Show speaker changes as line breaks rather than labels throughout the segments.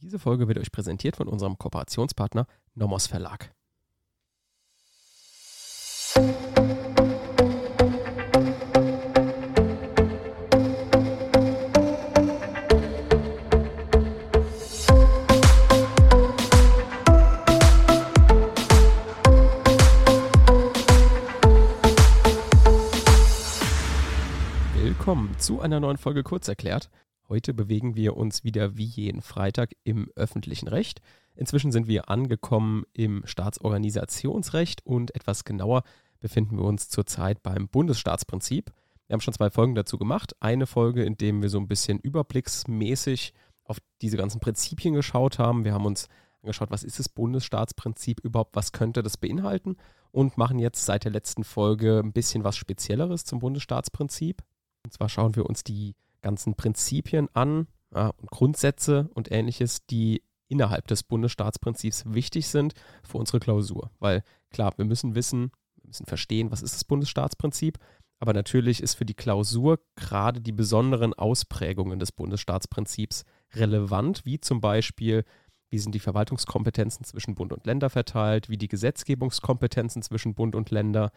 Diese Folge wird euch präsentiert von unserem Kooperationspartner Nomos Verlag. Willkommen zu einer neuen Folge Kurzerklärt. Heute bewegen wir uns wieder wie jeden Freitag im öffentlichen Recht. Inzwischen sind wir angekommen im Staatsorganisationsrecht und etwas genauer befinden wir uns zurzeit beim Bundesstaatsprinzip. Wir haben schon zwei Folgen dazu gemacht. Eine Folge, in der wir so ein bisschen überblicksmäßig auf diese ganzen Prinzipien geschaut haben. Wir haben uns angeschaut, was ist das Bundesstaatsprinzip überhaupt, was könnte das beinhalten und machen jetzt seit der letzten Folge ein bisschen was Spezielleres zum Bundesstaatsprinzip. Und zwar schauen wir uns die ganzen Prinzipien an ja, und Grundsätze und ähnliches, die innerhalb des Bundesstaatsprinzips wichtig sind für unsere Klausur. Weil klar, wir müssen wissen, wir müssen verstehen, was ist das Bundesstaatsprinzip, aber natürlich ist für die Klausur gerade die besonderen Ausprägungen des Bundesstaatsprinzips relevant, wie zum Beispiel, wie sind die Verwaltungskompetenzen zwischen Bund und Länder verteilt, wie die Gesetzgebungskompetenzen zwischen Bund und Länder,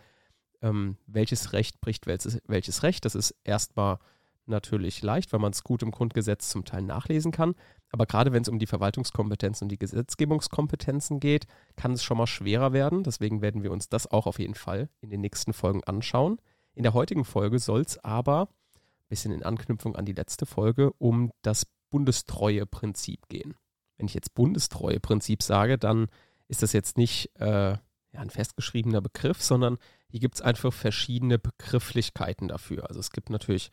ähm, welches Recht bricht welches, welches Recht. Das ist erstmal natürlich leicht, weil man es gut im Grundgesetz zum Teil nachlesen kann. Aber gerade wenn es um die Verwaltungskompetenzen und die Gesetzgebungskompetenzen geht, kann es schon mal schwerer werden. Deswegen werden wir uns das auch auf jeden Fall in den nächsten Folgen anschauen. In der heutigen Folge soll es aber, ein bisschen in Anknüpfung an die letzte Folge, um das Bundestreueprinzip gehen. Wenn ich jetzt Bundestreueprinzip sage, dann ist das jetzt nicht äh, ja, ein festgeschriebener Begriff, sondern hier gibt es einfach verschiedene Begrifflichkeiten dafür. Also es gibt natürlich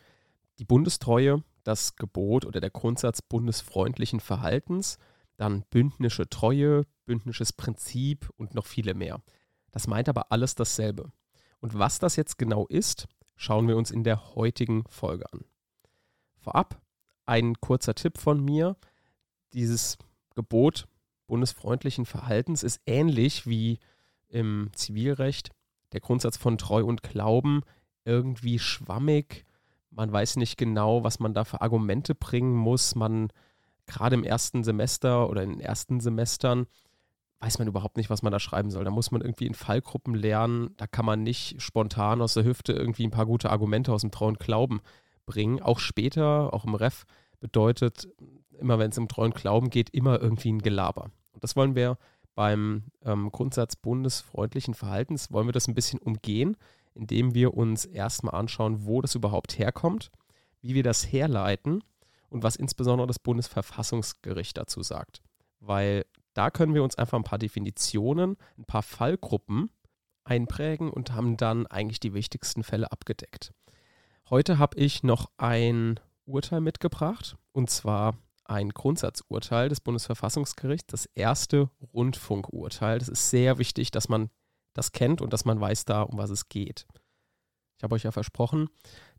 die Bundestreue, das Gebot oder der Grundsatz bundesfreundlichen Verhaltens, dann bündnische Treue, bündnisches Prinzip und noch viele mehr. Das meint aber alles dasselbe. Und was das jetzt genau ist, schauen wir uns in der heutigen Folge an. Vorab ein kurzer Tipp von mir. Dieses Gebot bundesfreundlichen Verhaltens ist ähnlich wie im Zivilrecht der Grundsatz von Treu und Glauben irgendwie schwammig man weiß nicht genau, was man da für Argumente bringen muss. Man, gerade im ersten Semester oder in den ersten Semestern, weiß man überhaupt nicht, was man da schreiben soll. Da muss man irgendwie in Fallgruppen lernen. Da kann man nicht spontan aus der Hüfte irgendwie ein paar gute Argumente aus dem Treuen Glauben bringen. Auch später, auch im Ref, bedeutet, immer wenn es um Treuen Glauben geht, immer irgendwie ein Gelaber. Und das wollen wir beim ähm, Grundsatz bundesfreundlichen Verhaltens, wollen wir das ein bisschen umgehen indem wir uns erstmal anschauen, wo das überhaupt herkommt, wie wir das herleiten und was insbesondere das Bundesverfassungsgericht dazu sagt. Weil da können wir uns einfach ein paar Definitionen, ein paar Fallgruppen einprägen und haben dann eigentlich die wichtigsten Fälle abgedeckt. Heute habe ich noch ein Urteil mitgebracht und zwar ein Grundsatzurteil des Bundesverfassungsgerichts, das erste Rundfunkurteil. Das ist sehr wichtig, dass man das kennt und dass man weiß da, um was es geht. Ich habe euch ja versprochen,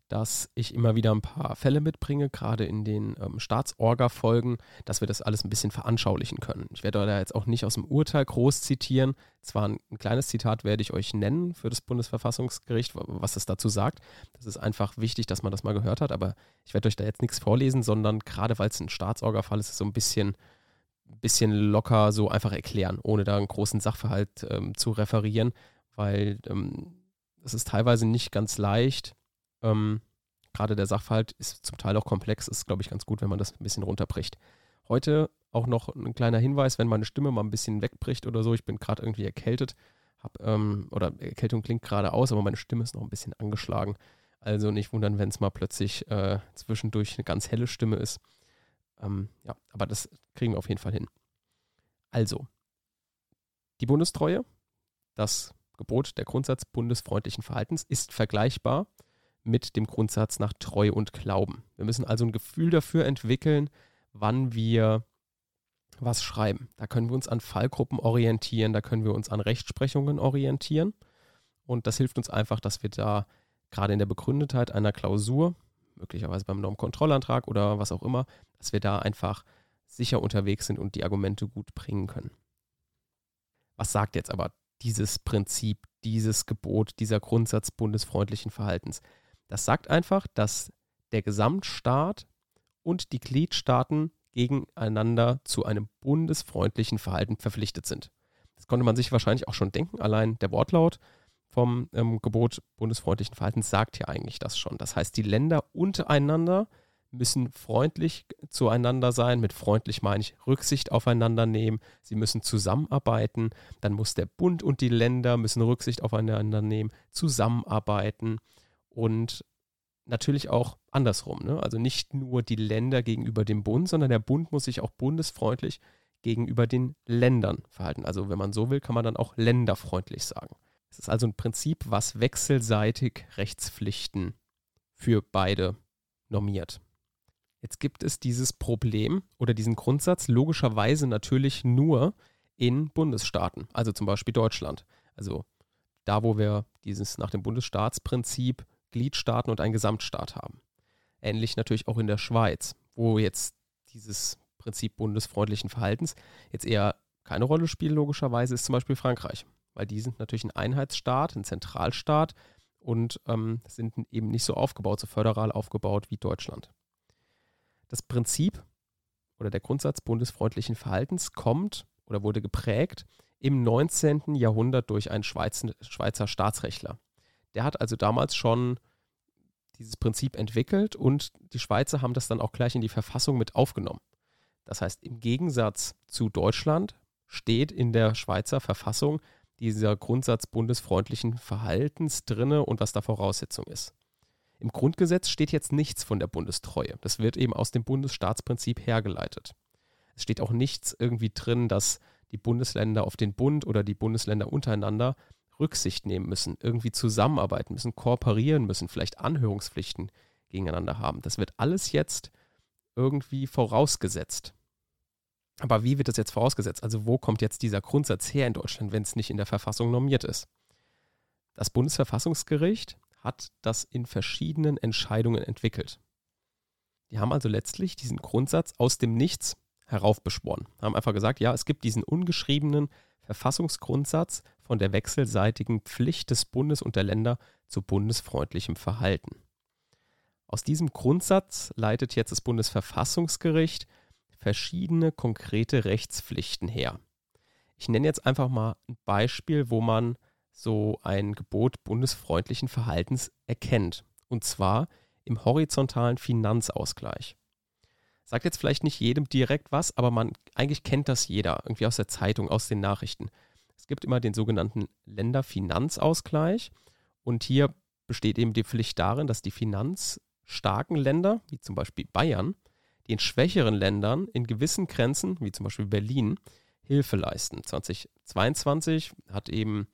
dass ich immer wieder ein paar Fälle mitbringe, gerade in den ähm, Staatsorga-Folgen, dass wir das alles ein bisschen veranschaulichen können. Ich werde da jetzt auch nicht aus dem Urteil groß zitieren. Zwar ein, ein kleines Zitat werde ich euch nennen für das Bundesverfassungsgericht, was es dazu sagt. Das ist einfach wichtig, dass man das mal gehört hat, aber ich werde euch da jetzt nichts vorlesen, sondern gerade weil es ein Staatsorga-Fall ist, ist so ein bisschen bisschen locker so einfach erklären, ohne da einen großen Sachverhalt ähm, zu referieren, weil ähm, das ist teilweise nicht ganz leicht. Ähm, Gerade der Sachverhalt ist zum Teil auch komplex, ist, glaube ich, ganz gut, wenn man das ein bisschen runterbricht. Heute auch noch ein kleiner Hinweis, wenn meine Stimme mal ein bisschen wegbricht oder so, ich bin gerade irgendwie erkältet, hab, ähm, oder Erkältung klingt gerade aus, aber meine Stimme ist noch ein bisschen angeschlagen. Also nicht wundern, wenn es mal plötzlich äh, zwischendurch eine ganz helle Stimme ist. Ähm, ja, aber das kriegen wir auf jeden Fall hin. Also, die Bundestreue, das Gebot, der Grundsatz bundesfreundlichen Verhaltens ist vergleichbar mit dem Grundsatz nach Treu und Glauben. Wir müssen also ein Gefühl dafür entwickeln, wann wir was schreiben. Da können wir uns an Fallgruppen orientieren, da können wir uns an Rechtsprechungen orientieren. Und das hilft uns einfach, dass wir da gerade in der Begründetheit einer Klausur möglicherweise beim Normkontrollantrag oder was auch immer, dass wir da einfach sicher unterwegs sind und die Argumente gut bringen können. Was sagt jetzt aber dieses Prinzip, dieses Gebot, dieser Grundsatz bundesfreundlichen Verhaltens? Das sagt einfach, dass der Gesamtstaat und die Gliedstaaten gegeneinander zu einem bundesfreundlichen Verhalten verpflichtet sind. Das konnte man sich wahrscheinlich auch schon denken. Allein der Wortlaut vom ähm, Gebot bundesfreundlichen Verhaltens sagt ja eigentlich das schon. Das heißt, die Länder untereinander müssen freundlich zueinander sein. Mit freundlich meine ich Rücksicht aufeinander nehmen. Sie müssen zusammenarbeiten. Dann muss der Bund und die Länder müssen Rücksicht aufeinander nehmen, zusammenarbeiten und natürlich auch andersrum. Ne? Also nicht nur die Länder gegenüber dem Bund, sondern der Bund muss sich auch bundesfreundlich gegenüber den Ländern verhalten. Also wenn man so will, kann man dann auch länderfreundlich sagen. Es ist also ein Prinzip, was wechselseitig Rechtspflichten für beide normiert. Jetzt gibt es dieses Problem oder diesen Grundsatz logischerweise natürlich nur in Bundesstaaten, also zum Beispiel Deutschland. Also da, wo wir dieses nach dem Bundesstaatsprinzip Gliedstaaten und einen Gesamtstaat haben. Ähnlich natürlich auch in der Schweiz, wo jetzt dieses Prinzip bundesfreundlichen Verhaltens jetzt eher keine Rolle spielt, logischerweise, ist zum Beispiel Frankreich, weil die sind natürlich ein Einheitsstaat, ein Zentralstaat und ähm, sind eben nicht so aufgebaut, so föderal aufgebaut wie Deutschland. Das Prinzip oder der Grundsatz bundesfreundlichen Verhaltens kommt oder wurde geprägt im 19. Jahrhundert durch einen Schweizer, Schweizer Staatsrechtler. Der hat also damals schon dieses Prinzip entwickelt und die Schweizer haben das dann auch gleich in die Verfassung mit aufgenommen. Das heißt, im Gegensatz zu Deutschland steht in der Schweizer Verfassung dieser Grundsatz bundesfreundlichen Verhaltens drinne und was da Voraussetzung ist. Im Grundgesetz steht jetzt nichts von der Bundestreue. Das wird eben aus dem Bundesstaatsprinzip hergeleitet. Es steht auch nichts irgendwie drin, dass die Bundesländer auf den Bund oder die Bundesländer untereinander Rücksicht nehmen müssen, irgendwie zusammenarbeiten müssen, kooperieren müssen, vielleicht Anhörungspflichten gegeneinander haben. Das wird alles jetzt irgendwie vorausgesetzt. Aber wie wird das jetzt vorausgesetzt? Also wo kommt jetzt dieser Grundsatz her in Deutschland, wenn es nicht in der Verfassung normiert ist? Das Bundesverfassungsgericht hat das in verschiedenen Entscheidungen entwickelt. Die haben also letztlich diesen Grundsatz aus dem Nichts heraufbeschworen. Haben einfach gesagt, ja, es gibt diesen ungeschriebenen Verfassungsgrundsatz von der wechselseitigen Pflicht des Bundes und der Länder zu bundesfreundlichem Verhalten. Aus diesem Grundsatz leitet jetzt das Bundesverfassungsgericht verschiedene konkrete Rechtspflichten her. Ich nenne jetzt einfach mal ein Beispiel, wo man so ein Gebot bundesfreundlichen Verhaltens erkennt. Und zwar im horizontalen Finanzausgleich. Sagt jetzt vielleicht nicht jedem direkt was, aber man eigentlich kennt das jeder, irgendwie aus der Zeitung, aus den Nachrichten. Es gibt immer den sogenannten Länderfinanzausgleich und hier besteht eben die Pflicht darin, dass die finanzstarken Länder, wie zum Beispiel Bayern, den schwächeren Ländern in gewissen Grenzen, wie zum Beispiel Berlin, Hilfe leisten. 2022 hat eben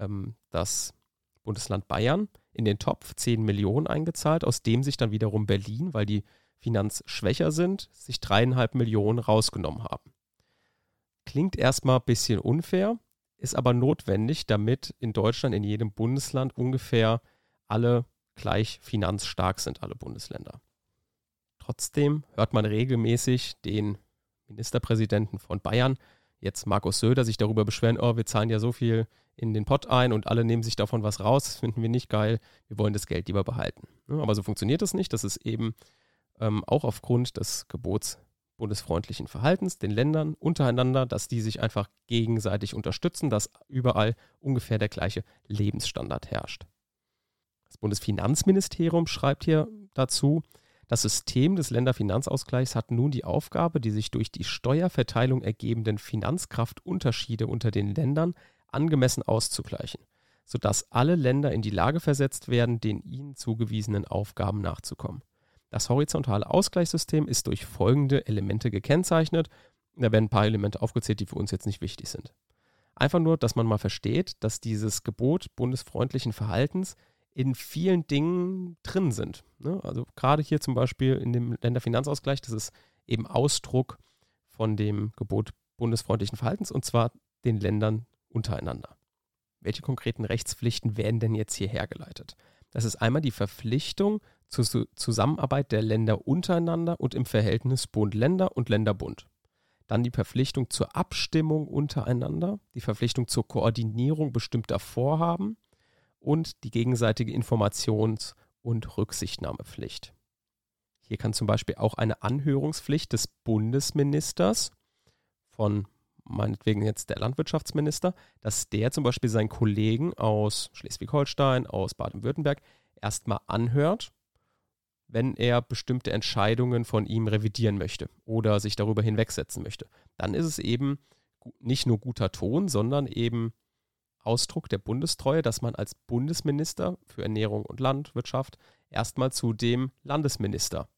ähm, das Bundesland Bayern in den Topf 10 Millionen eingezahlt, aus dem sich dann wiederum Berlin, weil die finanzschwächer sind, sich dreieinhalb Millionen rausgenommen haben. Klingt erstmal ein bisschen unfair, ist aber notwendig, damit in Deutschland in jedem Bundesland ungefähr alle gleich finanzstark sind, alle Bundesländer. Trotzdem hört man regelmäßig den Ministerpräsidenten von Bayern, jetzt Markus Söder, sich darüber beschweren, oh, wir zahlen ja so viel in den Pott ein und alle nehmen sich davon was raus, das finden wir nicht geil, wir wollen das Geld lieber behalten. Aber so funktioniert das nicht, das ist eben ähm, auch aufgrund des Gebots bundesfreundlichen Verhaltens den Ländern untereinander, dass die sich einfach gegenseitig unterstützen, dass überall ungefähr der gleiche Lebensstandard herrscht. Das Bundesfinanzministerium schreibt hier dazu, das System des Länderfinanzausgleichs hat nun die Aufgabe, die sich durch die Steuerverteilung ergebenden Finanzkraftunterschiede unter den Ländern angemessen auszugleichen, sodass alle Länder in die Lage versetzt werden, den ihnen zugewiesenen Aufgaben nachzukommen. Das horizontale Ausgleichssystem ist durch folgende Elemente gekennzeichnet. Da werden ein paar Elemente aufgezählt, die für uns jetzt nicht wichtig sind. Einfach nur, dass man mal versteht, dass dieses Gebot bundesfreundlichen Verhaltens in vielen Dingen drin sind. Ne? Also gerade hier zum Beispiel in dem Länderfinanzausgleich, das ist eben Ausdruck von dem Gebot bundesfreundlichen Verhaltens und zwar den Ländern untereinander. Welche konkreten Rechtspflichten werden denn jetzt hier hergeleitet? Das ist einmal die Verpflichtung zur Zusammenarbeit der Länder untereinander und im Verhältnis Bund-Länder und Länder-Bund. Dann die Verpflichtung zur Abstimmung untereinander, die Verpflichtung zur Koordinierung bestimmter Vorhaben und die gegenseitige Informations- und Rücksichtnahmepflicht. Hier kann zum Beispiel auch eine Anhörungspflicht des Bundesministers von meinetwegen jetzt der Landwirtschaftsminister, dass der zum Beispiel seinen Kollegen aus Schleswig-Holstein, aus Baden-Württemberg erstmal anhört, wenn er bestimmte Entscheidungen von ihm revidieren möchte oder sich darüber hinwegsetzen möchte. Dann ist es eben nicht nur guter Ton, sondern eben Ausdruck der Bundestreue, dass man als Bundesminister für Ernährung und Landwirtschaft erstmal zu dem Landesminister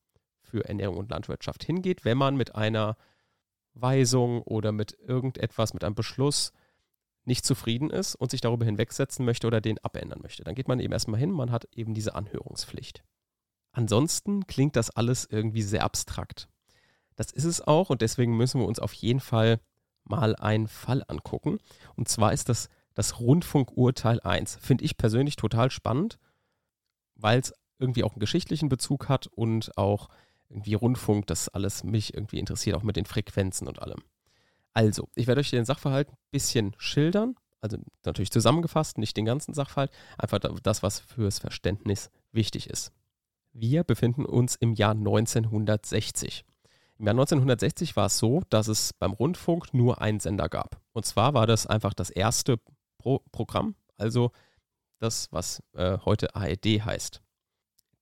für Ernährung und Landwirtschaft hingeht, wenn man mit einer Weisung oder mit irgendetwas, mit einem Beschluss nicht zufrieden ist und sich darüber hinwegsetzen möchte oder den abändern möchte. Dann geht man eben erstmal hin, man hat eben diese Anhörungspflicht. Ansonsten klingt das alles irgendwie sehr abstrakt. Das ist es auch und deswegen müssen wir uns auf jeden Fall mal einen Fall angucken. Und zwar ist das das Rundfunkurteil 1. Finde ich persönlich total spannend, weil es irgendwie auch einen geschichtlichen Bezug hat und auch irgendwie Rundfunk, das alles mich irgendwie interessiert, auch mit den Frequenzen und allem. Also, ich werde euch den Sachverhalt ein bisschen schildern, also natürlich zusammengefasst, nicht den ganzen Sachverhalt, einfach das, was fürs Verständnis wichtig ist. Wir befinden uns im Jahr 1960. Im Jahr 1960 war es so, dass es beim Rundfunk nur einen Sender gab. Und zwar war das einfach das erste Pro Programm, also das, was äh, heute ARD heißt.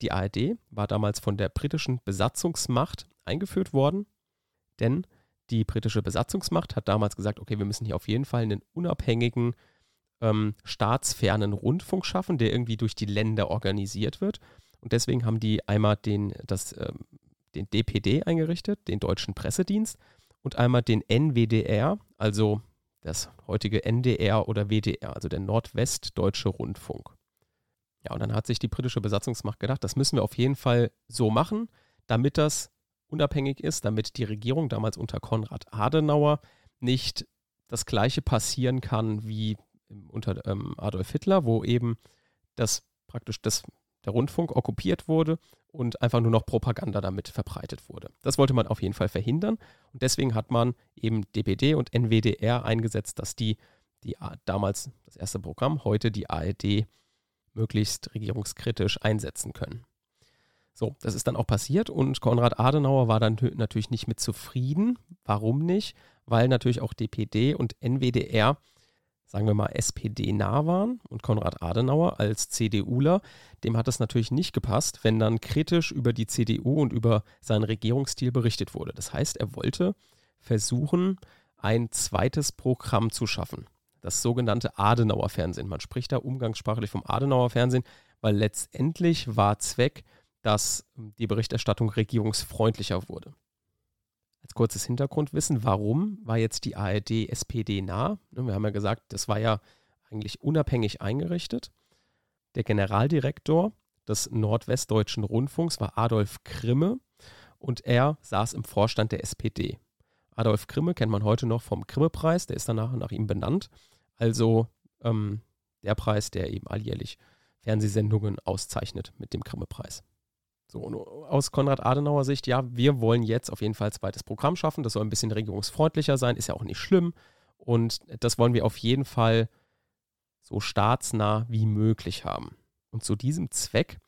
Die ARD war damals von der britischen Besatzungsmacht eingeführt worden, denn die britische Besatzungsmacht hat damals gesagt, okay, wir müssen hier auf jeden Fall einen unabhängigen, ähm, staatsfernen Rundfunk schaffen, der irgendwie durch die Länder organisiert wird. Und deswegen haben die einmal den, das, ähm, den DPD eingerichtet, den Deutschen Pressedienst, und einmal den NWDR, also das heutige NDR oder WDR, also der Nordwestdeutsche Rundfunk. Ja, und dann hat sich die britische Besatzungsmacht gedacht, das müssen wir auf jeden Fall so machen, damit das unabhängig ist, damit die Regierung damals unter Konrad Adenauer nicht das gleiche passieren kann wie unter ähm, Adolf Hitler, wo eben das praktisch das, der Rundfunk okkupiert wurde und einfach nur noch Propaganda damit verbreitet wurde. Das wollte man auf jeden Fall verhindern und deswegen hat man eben DPD und NWDR eingesetzt, dass die, die damals das erste Programm, heute die ARD möglichst regierungskritisch einsetzen können. So, das ist dann auch passiert und Konrad Adenauer war dann natürlich nicht mit zufrieden. Warum nicht? Weil natürlich auch DPD und NWDR, sagen wir mal, SPD-nah waren und Konrad Adenauer als CDUler, dem hat es natürlich nicht gepasst, wenn dann kritisch über die CDU und über seinen Regierungsstil berichtet wurde. Das heißt, er wollte versuchen, ein zweites Programm zu schaffen das sogenannte Adenauer Fernsehen. Man spricht da umgangssprachlich vom Adenauer Fernsehen, weil letztendlich war Zweck, dass die Berichterstattung regierungsfreundlicher wurde. Als kurzes Hintergrundwissen, warum war jetzt die ARD SPD nah? Ne, wir haben ja gesagt, das war ja eigentlich unabhängig eingerichtet. Der Generaldirektor des Nordwestdeutschen Rundfunks war Adolf Krimme und er saß im Vorstand der SPD. Adolf Krimme kennt man heute noch vom Krimme-Preis, der ist danach nach ihm benannt. Also ähm, der Preis, der eben alljährlich Fernsehsendungen auszeichnet mit dem Grimme-Preis. So, aus Konrad Adenauer Sicht, ja, wir wollen jetzt auf jeden Fall ein zweites Programm schaffen. Das soll ein bisschen regierungsfreundlicher sein, ist ja auch nicht schlimm. Und das wollen wir auf jeden Fall so staatsnah wie möglich haben. Und zu diesem Zweck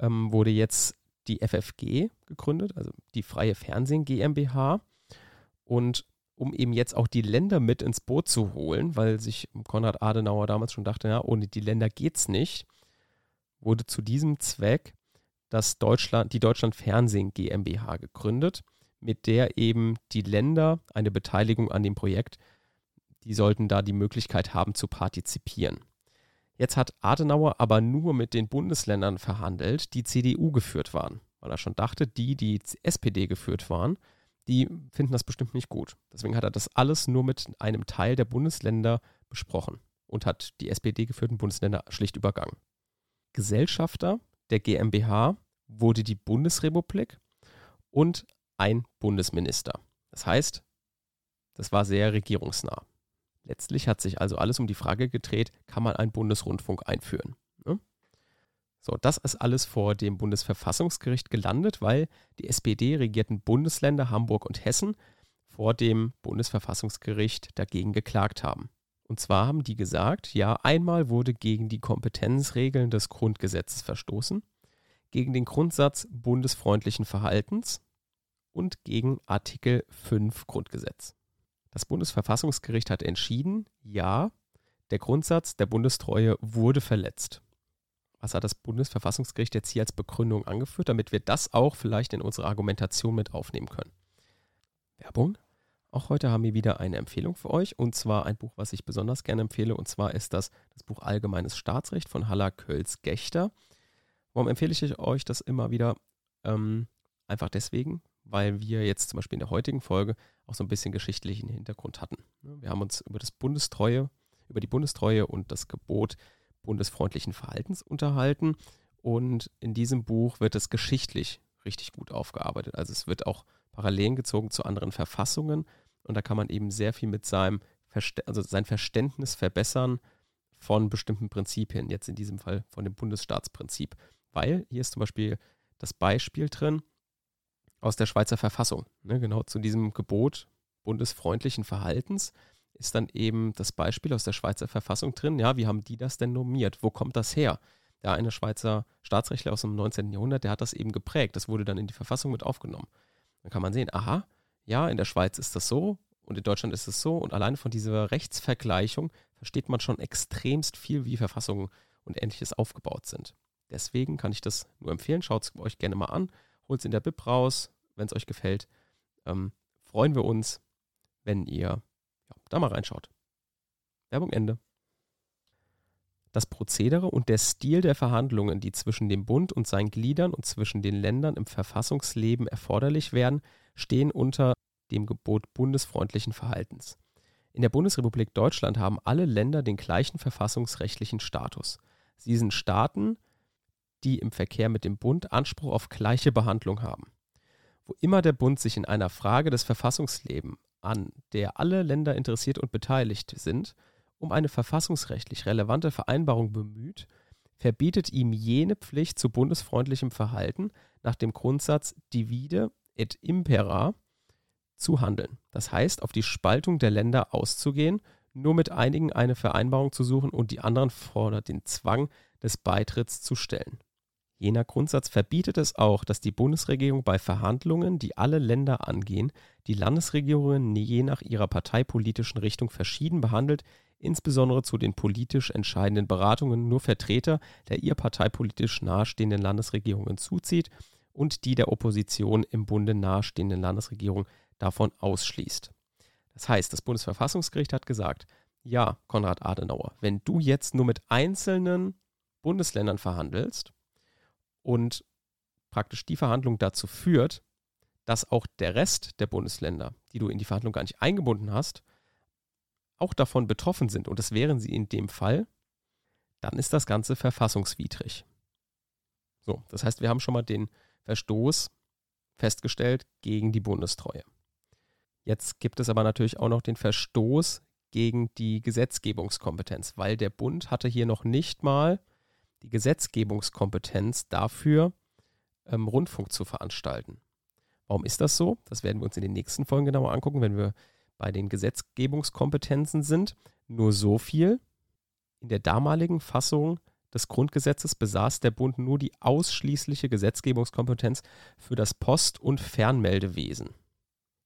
ähm, wurde jetzt die FFG gegründet, also die Freie Fernsehen GmbH. Und um eben jetzt auch die Länder mit ins Boot zu holen, weil sich Konrad Adenauer damals schon dachte, ja, ohne die Länder geht's nicht, wurde zu diesem Zweck das Deutschland, die Deutschland Fernsehen GmbH gegründet, mit der eben die Länder eine Beteiligung an dem Projekt, die sollten da die Möglichkeit haben zu partizipieren. Jetzt hat Adenauer aber nur mit den Bundesländern verhandelt, die CDU geführt waren, weil er schon dachte, die, die SPD geführt waren, die finden das bestimmt nicht gut. Deswegen hat er das alles nur mit einem Teil der Bundesländer besprochen und hat die SPD geführten Bundesländer schlicht übergangen. Gesellschafter der GmbH wurde die Bundesrepublik und ein Bundesminister. Das heißt, das war sehr regierungsnah. Letztlich hat sich also alles um die Frage gedreht, kann man einen Bundesrundfunk einführen? Ne? So, das ist alles vor dem Bundesverfassungsgericht gelandet, weil die SPD regierten Bundesländer Hamburg und Hessen vor dem Bundesverfassungsgericht dagegen geklagt haben. Und zwar haben die gesagt, ja, einmal wurde gegen die Kompetenzregeln des Grundgesetzes verstoßen, gegen den Grundsatz bundesfreundlichen Verhaltens und gegen Artikel 5 Grundgesetz. Das Bundesverfassungsgericht hat entschieden, ja, der Grundsatz der Bundestreue wurde verletzt. Was hat das Bundesverfassungsgericht jetzt hier als Begründung angeführt, damit wir das auch vielleicht in unsere Argumentation mit aufnehmen können? Werbung. Auch heute haben wir wieder eine Empfehlung für euch und zwar ein Buch, was ich besonders gerne empfehle und zwar ist das das Buch Allgemeines Staatsrecht von Halla Kölz Gechter. Warum empfehle ich euch das immer wieder? Ähm, einfach deswegen, weil wir jetzt zum Beispiel in der heutigen Folge auch so ein bisschen geschichtlichen Hintergrund hatten. Wir haben uns über das Bundestreue, über die Bundestreue und das Gebot bundesfreundlichen Verhaltens unterhalten und in diesem Buch wird es geschichtlich richtig gut aufgearbeitet. Also es wird auch Parallelen gezogen zu anderen Verfassungen und da kann man eben sehr viel mit seinem Verst also sein Verständnis verbessern von bestimmten Prinzipien, jetzt in diesem Fall von dem Bundesstaatsprinzip. Weil hier ist zum Beispiel das Beispiel drin aus der Schweizer Verfassung. Ne, genau zu diesem Gebot bundesfreundlichen Verhaltens ist dann eben das Beispiel aus der Schweizer Verfassung drin. Ja, wie haben die das denn normiert? Wo kommt das her? Der eine Schweizer Staatsrechtler aus dem 19. Jahrhundert, der hat das eben geprägt. Das wurde dann in die Verfassung mit aufgenommen. Dann kann man sehen, aha, ja, in der Schweiz ist das so und in Deutschland ist es so. Und allein von dieser Rechtsvergleichung versteht man schon extremst viel, wie Verfassungen und ähnliches aufgebaut sind. Deswegen kann ich das nur empfehlen. Schaut es euch gerne mal an. Holt es in der BIP raus, wenn es euch gefällt. Ähm, freuen wir uns, wenn ihr ja, da mal reinschaut. Werbung Ende. Das Prozedere und der Stil der Verhandlungen, die zwischen dem Bund und seinen Gliedern und zwischen den Ländern im Verfassungsleben erforderlich werden, stehen unter dem Gebot bundesfreundlichen Verhaltens. In der Bundesrepublik Deutschland haben alle Länder den gleichen verfassungsrechtlichen Status. Sie sind Staaten, die im Verkehr mit dem Bund Anspruch auf gleiche Behandlung haben. Wo immer der Bund sich in einer Frage des Verfassungslebens, an der alle Länder interessiert und beteiligt sind, um eine verfassungsrechtlich relevante Vereinbarung bemüht, verbietet ihm jene Pflicht zu bundesfreundlichem Verhalten nach dem Grundsatz divide et impera zu handeln. Das heißt, auf die Spaltung der Länder auszugehen, nur mit einigen eine Vereinbarung zu suchen und die anderen fordert den Zwang des Beitritts zu stellen. Jener Grundsatz verbietet es auch, dass die Bundesregierung bei Verhandlungen, die alle Länder angehen, die Landesregierungen je nach ihrer parteipolitischen Richtung verschieden behandelt, insbesondere zu den politisch entscheidenden Beratungen nur Vertreter der ihr parteipolitisch nahestehenden Landesregierungen zuzieht und die der Opposition im Bunde nahestehenden Landesregierung davon ausschließt. Das heißt, das Bundesverfassungsgericht hat gesagt, ja, Konrad Adenauer, wenn du jetzt nur mit einzelnen Bundesländern verhandelst und praktisch die Verhandlung dazu führt, dass auch der Rest der Bundesländer, die du in die Verhandlung gar nicht eingebunden hast, auch davon betroffen sind, und das wären sie in dem Fall, dann ist das Ganze verfassungswidrig. So, das heißt, wir haben schon mal den Verstoß festgestellt gegen die Bundestreue. Jetzt gibt es aber natürlich auch noch den Verstoß gegen die Gesetzgebungskompetenz, weil der Bund hatte hier noch nicht mal die Gesetzgebungskompetenz dafür, ähm, Rundfunk zu veranstalten. Warum ist das so? Das werden wir uns in den nächsten Folgen genauer angucken, wenn wir bei den Gesetzgebungskompetenzen sind. Nur so viel. In der damaligen Fassung des Grundgesetzes besaß der Bund nur die ausschließliche Gesetzgebungskompetenz für das Post- und Fernmeldewesen.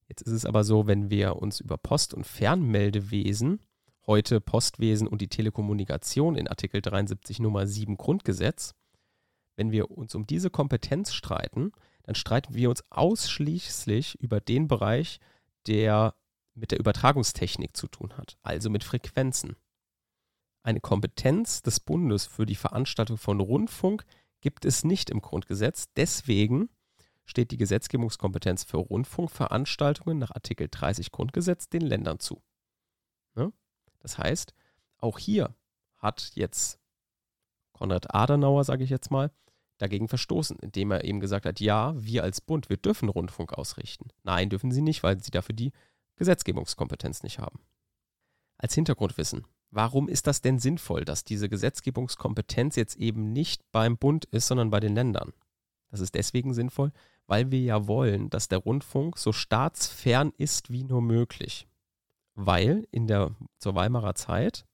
Jetzt ist es aber so, wenn wir uns über Post- und Fernmeldewesen heute Postwesen und die Telekommunikation in Artikel 73 Nummer 7 Grundgesetz. Wenn wir uns um diese Kompetenz streiten, dann streiten wir uns ausschließlich über den Bereich, der mit der Übertragungstechnik zu tun hat, also mit Frequenzen. Eine Kompetenz des Bundes für die Veranstaltung von Rundfunk gibt es nicht im Grundgesetz. Deswegen steht die Gesetzgebungskompetenz für Rundfunkveranstaltungen nach Artikel 30 Grundgesetz den Ländern zu. Ne? Das heißt, auch hier hat jetzt Konrad Adenauer, sage ich jetzt mal, dagegen verstoßen, indem er eben gesagt hat, ja, wir als Bund, wir dürfen Rundfunk ausrichten. Nein, dürfen sie nicht, weil sie dafür die Gesetzgebungskompetenz nicht haben. Als Hintergrundwissen, warum ist das denn sinnvoll, dass diese Gesetzgebungskompetenz jetzt eben nicht beim Bund ist, sondern bei den Ländern? Das ist deswegen sinnvoll, weil wir ja wollen, dass der Rundfunk so staatsfern ist wie nur möglich weil in der zur Weimarer Zeit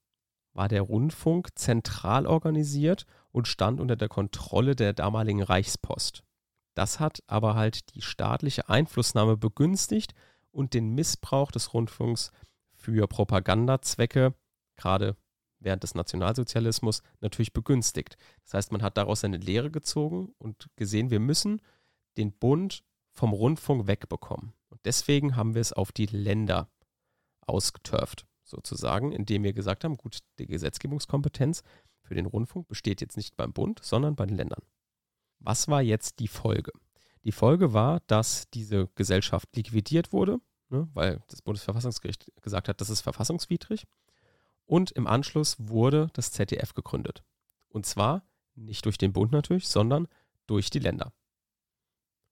war der Rundfunk zentral organisiert und stand unter der Kontrolle der damaligen Reichspost. Das hat aber halt die staatliche Einflussnahme begünstigt und den Missbrauch des Rundfunks für Propagandazwecke, gerade während des Nationalsozialismus, natürlich begünstigt. Das heißt, man hat daraus eine Lehre gezogen und gesehen, wir müssen den Bund vom Rundfunk wegbekommen. Und deswegen haben wir es auf die Länder ausgeturft, sozusagen, indem wir gesagt haben, gut, die Gesetzgebungskompetenz für den Rundfunk besteht jetzt nicht beim Bund, sondern bei den Ländern. Was war jetzt die Folge? Die Folge war, dass diese Gesellschaft liquidiert wurde, ne, weil das Bundesverfassungsgericht gesagt hat, das ist verfassungswidrig. Und im Anschluss wurde das ZDF gegründet. Und zwar nicht durch den Bund natürlich, sondern durch die Länder.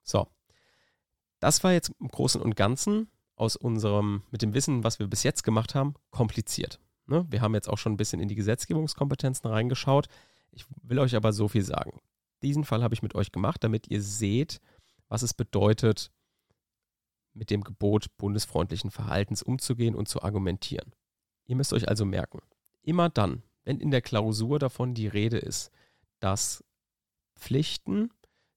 So. Das war jetzt im Großen und Ganzen aus unserem, mit dem Wissen, was wir bis jetzt gemacht haben, kompliziert. Ne? Wir haben jetzt auch schon ein bisschen in die Gesetzgebungskompetenzen reingeschaut. Ich will euch aber so viel sagen. Diesen Fall habe ich mit euch gemacht, damit ihr seht, was es bedeutet, mit dem Gebot bundesfreundlichen Verhaltens umzugehen und zu argumentieren. Ihr müsst euch also merken, immer dann, wenn in der Klausur davon die Rede ist, dass Pflichten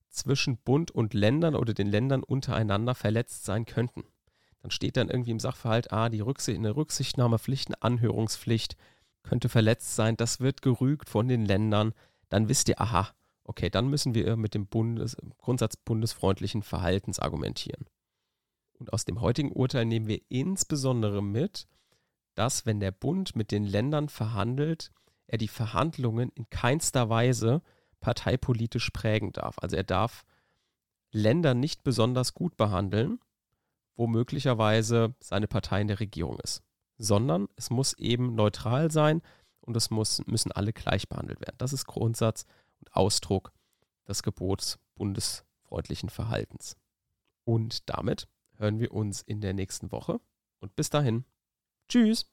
zwischen Bund und Ländern oder den Ländern untereinander verletzt sein könnten, dann steht dann irgendwie im Sachverhalt, ah, die Rücksicht, eine Rücksichtnahmepflicht, eine Anhörungspflicht könnte verletzt sein, das wird gerügt von den Ländern, dann wisst ihr, aha, okay, dann müssen wir mit dem Bundes, Grundsatz bundesfreundlichen Verhaltens argumentieren. Und aus dem heutigen Urteil nehmen wir insbesondere mit, dass wenn der Bund mit den Ländern verhandelt, er die Verhandlungen in keinster Weise parteipolitisch prägen darf. Also er darf Länder nicht besonders gut behandeln, wo möglicherweise seine Partei in der Regierung ist, sondern es muss eben neutral sein und es muss, müssen alle gleich behandelt werden. Das ist Grundsatz und Ausdruck des Gebots bundesfreundlichen Verhaltens. Und damit hören wir uns in der nächsten Woche und bis dahin. Tschüss!